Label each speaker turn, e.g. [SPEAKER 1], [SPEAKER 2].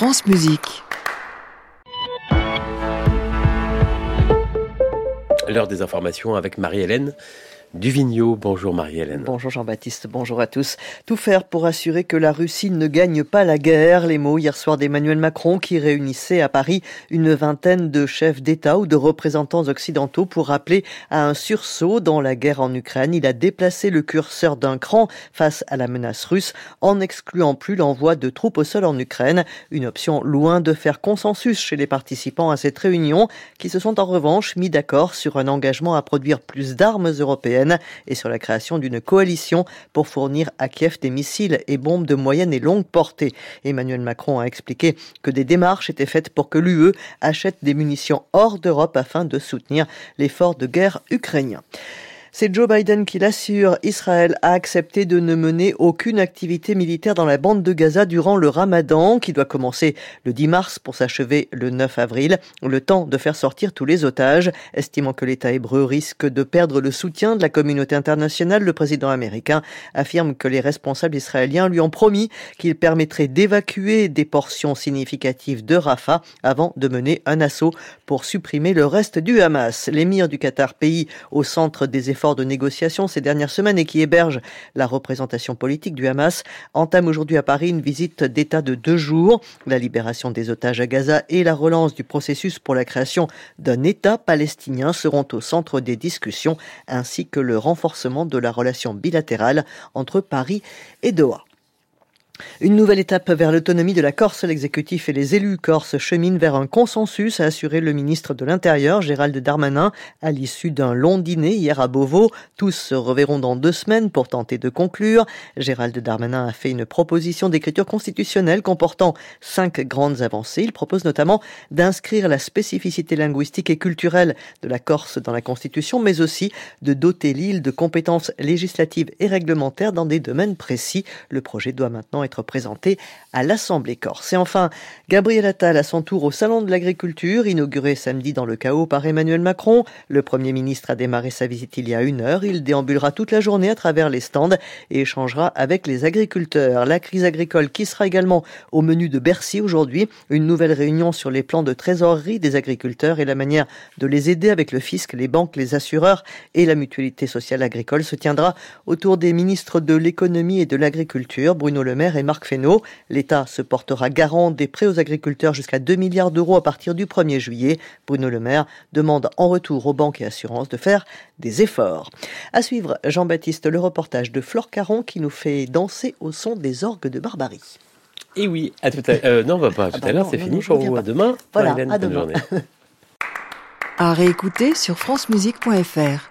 [SPEAKER 1] France Musique.
[SPEAKER 2] L'heure des informations avec Marie-Hélène Duvigneau. Bonjour Marie-Hélène.
[SPEAKER 3] Bonjour Jean-Baptiste, bonjour à tous. Tout faire pour assurer que la Russie ne gagne pas la guerre. Les mots hier soir d'Emmanuel Macron qui réunissait à Paris une vingtaine de chefs d'État ou de représentants occidentaux pour rappeler à un sursaut dans la guerre en Ukraine. Il a déplacé le curseur d'un cran face à la menace russe en n'excluant plus l'envoi de troupes au sol en Ukraine. Une option loin de faire consensus chez les participants à cette réunion qui se sont en revanche mis d'accord sur un engagement à produire plus d'armes européennes et sur la création d'une coalition pour fournir à Kiev des missiles et bombes de moyenne et longue portée. Emmanuel Macron a expliqué que des démarches étaient faites pour que l'UE achète des munitions hors d'Europe afin de soutenir l'effort de guerre ukrainien. C'est Joe Biden qui l'assure. Israël a accepté de ne mener aucune activité militaire dans la bande de Gaza durant le ramadan, qui doit commencer le 10 mars pour s'achever le 9 avril, le temps de faire sortir tous les otages. Estimant que l'État hébreu risque de perdre le soutien de la communauté internationale, le président américain affirme que les responsables israéliens lui ont promis qu'il permettrait d'évacuer des portions significatives de Rafah avant de mener un assaut pour supprimer le reste du Hamas. L'émir du Qatar, pays au centre des efforts de négociation ces dernières semaines et qui héberge la représentation politique du Hamas, entame aujourd'hui à Paris une visite d'État de deux jours. La libération des otages à Gaza et la relance du processus pour la création d'un État palestinien seront au centre des discussions, ainsi que le renforcement de la relation bilatérale entre Paris et Doha. Une nouvelle étape vers l'autonomie de la Corse. L'exécutif et les élus corses cheminent vers un consensus, a assuré le ministre de l'Intérieur, Gérald Darmanin, à l'issue d'un long dîner hier à Beauvau. Tous se reverront dans deux semaines pour tenter de conclure. Gérald Darmanin a fait une proposition d'écriture constitutionnelle comportant cinq grandes avancées. Il propose notamment d'inscrire la spécificité linguistique et culturelle de la Corse dans la Constitution, mais aussi de doter l'île de compétences législatives et réglementaires dans des domaines précis. Le projet doit maintenant être être présenté à l'Assemblée corse. Et enfin, Gabriel Attal à son tour au Salon de l'Agriculture, inauguré samedi dans le chaos par Emmanuel Macron. Le Premier ministre a démarré sa visite il y a une heure. Il déambulera toute la journée à travers les stands et échangera avec les agriculteurs. La crise agricole qui sera également au menu de Bercy aujourd'hui. Une nouvelle réunion sur les plans de trésorerie des agriculteurs et la manière de les aider avec le fisc, les banques, les assureurs et la mutualité sociale agricole se tiendra autour des ministres de l'économie et de l'agriculture, Bruno Le Maire et Marc Fesneau. L'État se portera garant des prêts aux agriculteurs jusqu'à 2 milliards d'euros à partir du 1er juillet. Bruno Le Maire demande en retour aux banques et assurances de faire des efforts. À suivre, Jean-Baptiste, le reportage de Flore Caron qui nous fait danser au son des orgues de Barbarie.
[SPEAKER 2] Et oui, à tout à l'heure. Euh, non, bah, pas à ah tout à l'heure, c'est fini pour vous. À demain.
[SPEAKER 3] Voilà, à demain.
[SPEAKER 1] à réécouter sur francemusique.fr.